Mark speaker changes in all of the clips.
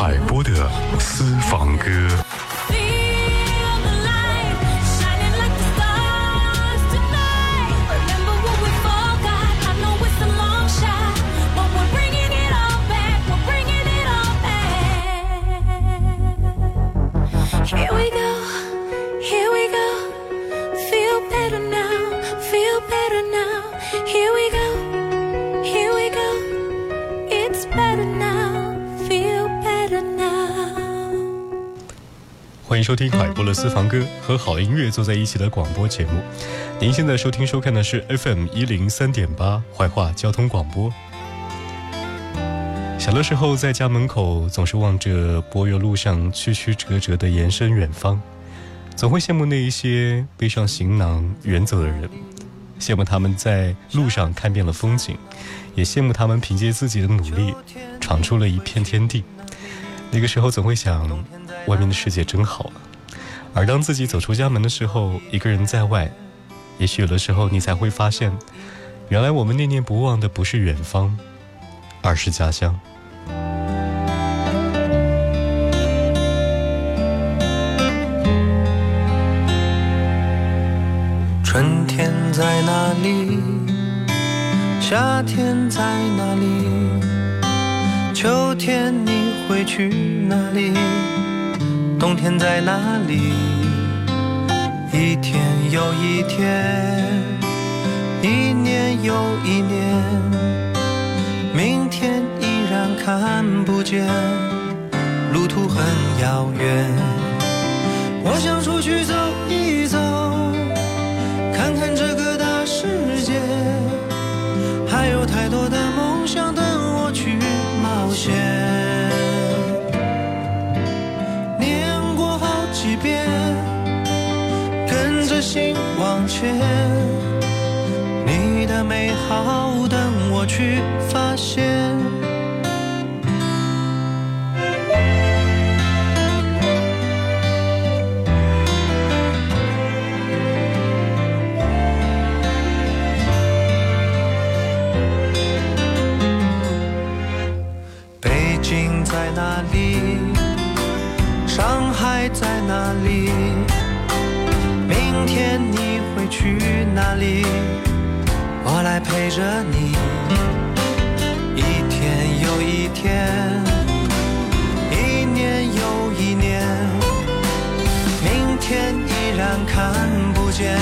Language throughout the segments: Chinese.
Speaker 1: 海波的私房歌。
Speaker 2: 收听海波的私房歌和好音乐坐在一起的广播节目。您现在收听收看的是 FM 一零三点八怀化交通广播。小的时候在家门口总是望着柏油路上曲曲折折的延伸远方，总会羡慕那一些背上行囊远走的人，羡慕他们在路上看遍了风景，也羡慕他们凭借自己的努力闯出了一片天地。那个时候总会想。外面的世界真好！而当自己走出家门的时候，一个人在外，也许有的时候你才会发现，原来我们念念不忘的不是远方，而是家乡。
Speaker 3: 春天在哪里？夏天在哪里？秋天你会去哪里？冬天在哪里？一天又一天，一年又一年，明天依然看不见，路途很遥远。我想出去走一走，看看这个大世界，还有太多的你的美好等我去发现。去哪里？我来陪着你，一天又一天，一年又一年，明天依然看不见，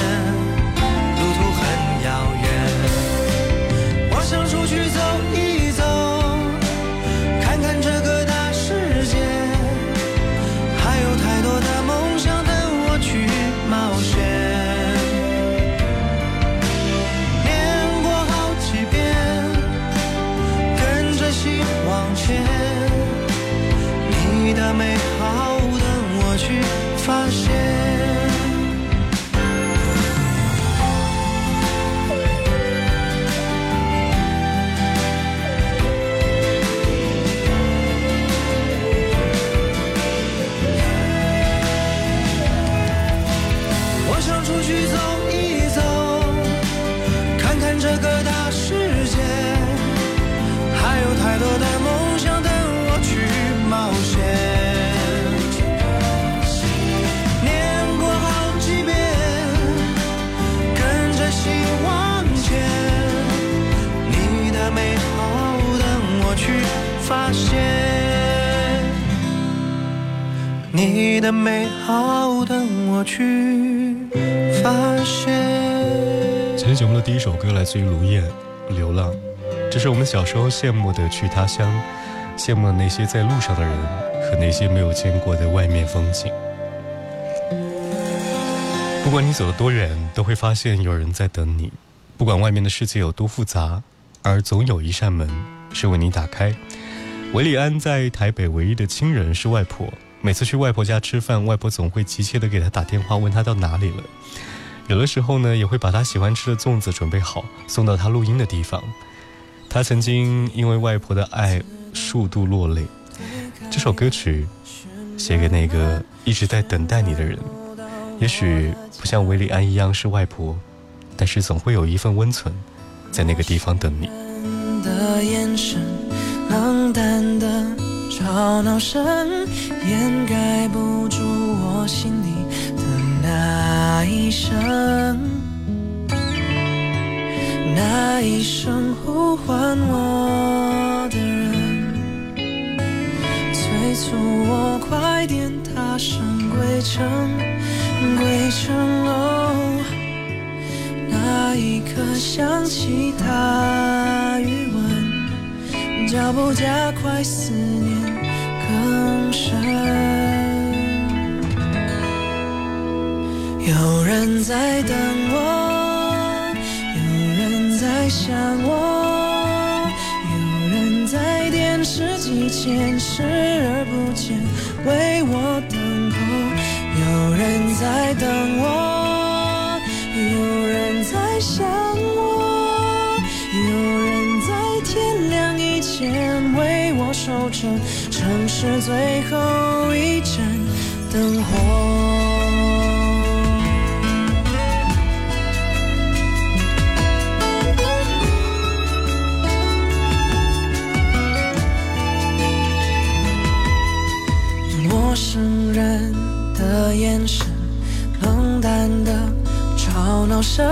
Speaker 3: 美好等我去发现。
Speaker 2: 今天节目的第一首歌来自于卢燕，《流浪》，这是我们小时候羡慕的去他乡，羡慕那些在路上的人和那些没有见过的外面风景。不管你走得多远，都会发现有人在等你。不管外面的世界有多复杂，而总有一扇门是为你打开。韦礼安在台北唯一的亲人是外婆，每次去外婆家吃饭，外婆总会急切地给他打电话，问他到哪里了。有的时候呢，也会把他喜欢吃的粽子准备好，送到他录音的地方。他曾经因为外婆的爱数度落泪。这首歌曲写给那个一直在等待你的人，也许不像韦礼安一样是外婆，但是总会有一份温存，在那个地方等你。
Speaker 4: 的眼神，冷淡的吵闹声，掩盖不住我心里的那一声，那一声呼唤我的人，催促我快点踏上归程，归程哦。那一刻想起他余温，脚步加快，思念更深。有人在等我，有人在想我，有人在电视机前视而不见，为我等候。有人在等我，城市最后一盏灯火。陌生人的眼神，冷淡的吵闹声，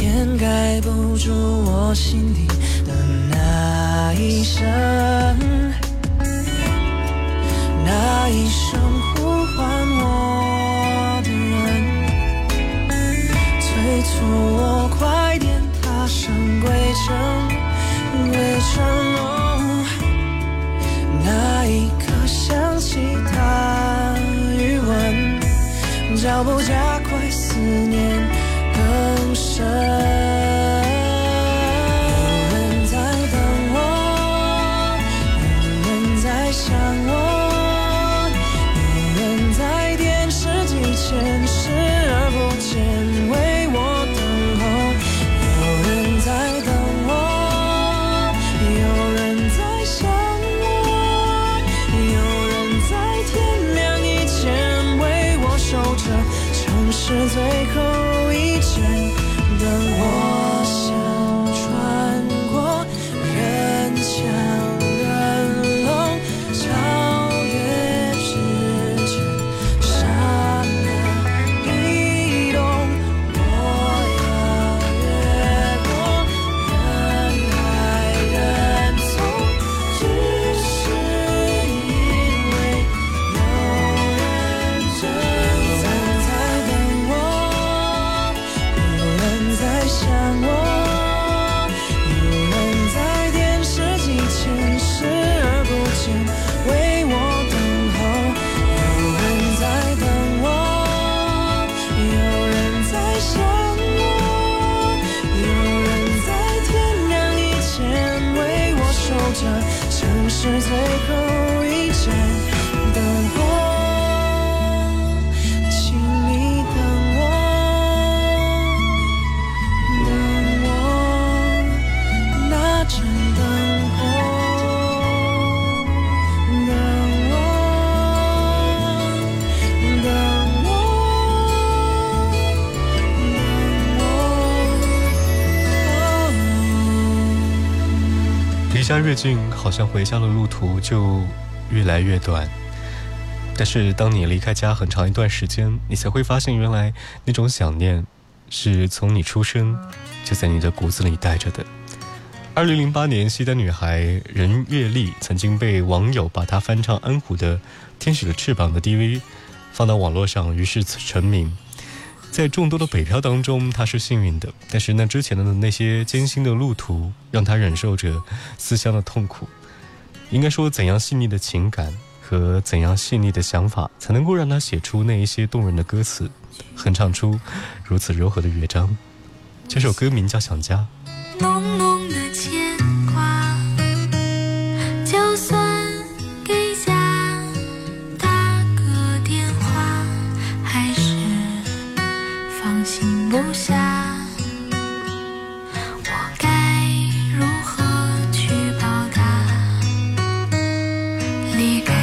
Speaker 4: 掩盖不住我心底的那一声，那一声呼唤我的人，催促我快点踏上归程，归程哦。那一刻想起他余温，脚步加快，思念更深。等我。
Speaker 2: 离家越近，好像回家的路途就越来越短。但是当你离开家很长一段时间，你才会发现，原来那种想念是从你出生就在你的骨子里带着的。二零零八年，西单女孩任月丽曾经被网友把她翻唱安琥的《天使的翅膀》的 DV 放到网络上，于是成名。在众多的北漂当中，他是幸运的，但是那之前的那些艰辛的路途，让他忍受着思乡的痛苦。应该说，怎样细腻的情感和怎样细腻的想法，才能够让他写出那一些动人的歌词？哼唱出如此柔和的乐章。这首歌名叫《想家》。
Speaker 1: 离开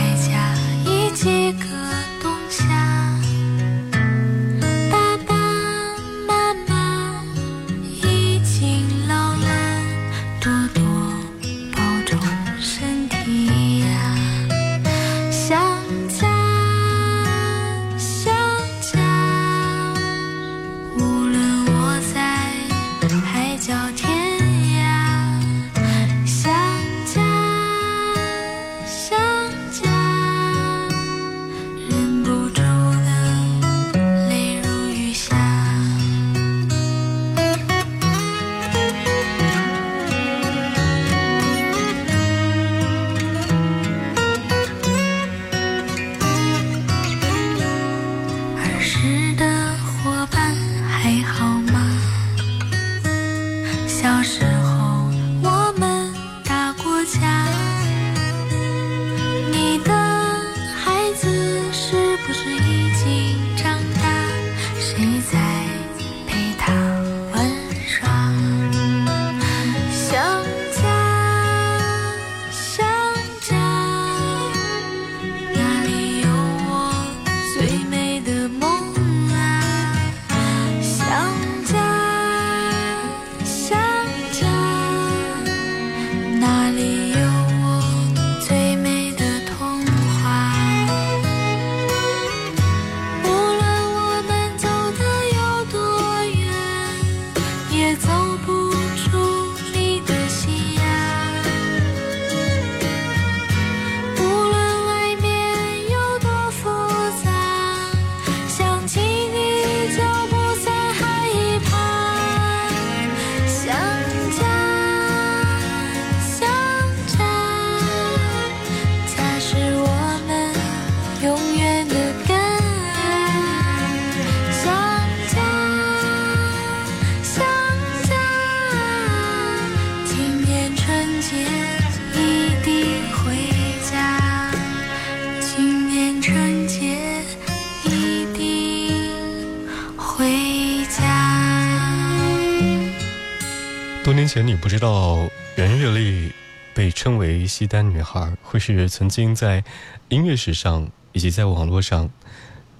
Speaker 2: 前，你不知道袁月丽被称为西单女孩，会是曾经在音乐史上以及在网络上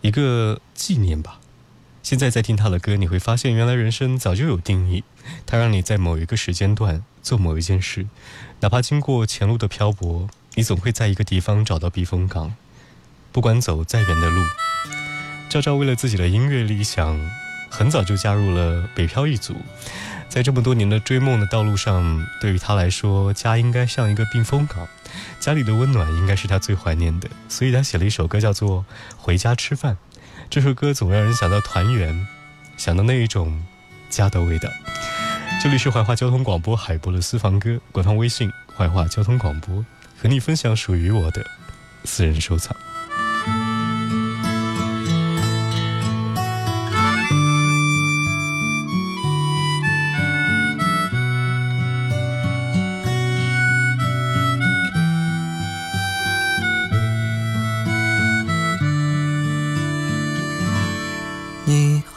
Speaker 2: 一个纪念吧。现在在听她的歌，你会发现原来人生早就有定义，它让你在某一个时间段做某一件事，哪怕经过前路的漂泊，你总会在一个地方找到避风港。不管走再远的路，赵照为了自己的音乐理想，很早就加入了北漂一族。在这么多年的追梦的道路上，对于他来说，家应该像一个避风港，家里的温暖应该是他最怀念的，所以他写了一首歌，叫做《回家吃饭》。这首歌总让人想到团圆，想到那一种家的味道。这里是怀化交通广播海波的私房歌，官方微信怀化交通广播，和你分享属于我的私人收藏。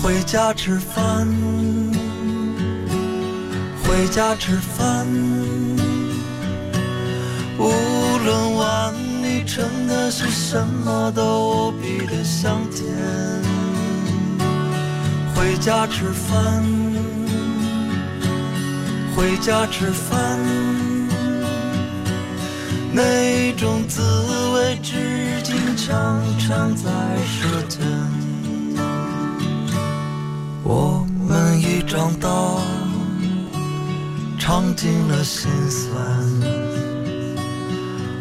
Speaker 5: 回家吃饭，回家吃饭。无论碗里盛的是什么，都无比的香甜。回家吃饭，回家吃饭。那种滋味至今常常在舌尖。我们已长大，尝尽了心酸。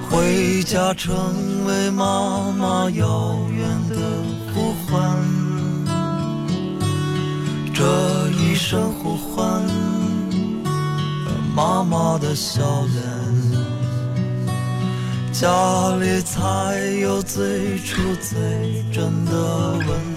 Speaker 5: 回家成为妈妈遥远的呼唤，这一声呼唤，妈妈的笑脸，家里才有最初最真的温暖。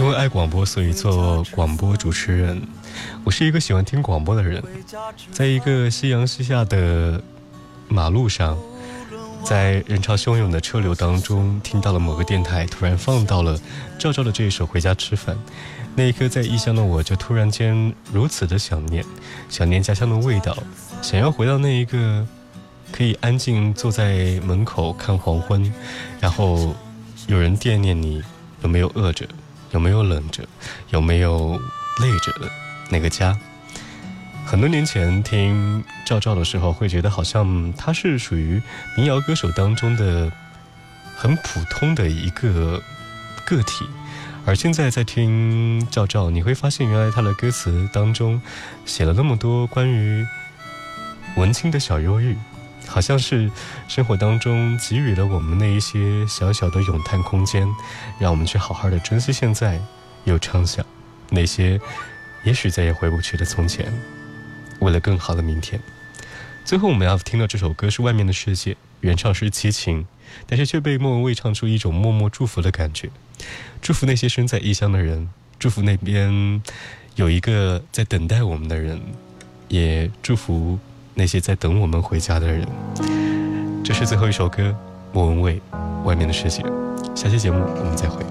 Speaker 2: 因为爱广播，所以做广播主持人。我是一个喜欢听广播的人，在一个夕阳西下的。马路上，在人潮汹涌的车流当中，听到了某个电台突然放到了赵赵的这一首《回家吃饭》，那一刻在异乡的我就突然间如此的想念，想念家乡的味道，想要回到那一个可以安静坐在门口看黄昏，然后有人惦念你有没有饿着，有没有冷着，有没有累着的那个家。很多年前听赵照的时候，会觉得好像他是属于民谣歌手当中的很普通的一个个体，而现在在听赵照，你会发现原来他的歌词当中写了那么多关于文青的小忧郁，好像是生活当中给予了我们那一些小小的咏叹空间，让我们去好好的珍惜现在，又畅想那些也许再也回不去的从前。为了更好的明天，最后我们要听到这首歌是《外面的世界》，原唱是齐秦，但是却被莫文蔚唱出一种默默祝福的感觉，祝福那些身在异乡的人，祝福那边有一个在等待我们的人，也祝福那些在等我们回家的人。这是最后一首歌，莫文蔚《外面的世界》，下期节目我们再会。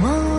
Speaker 1: Whoa.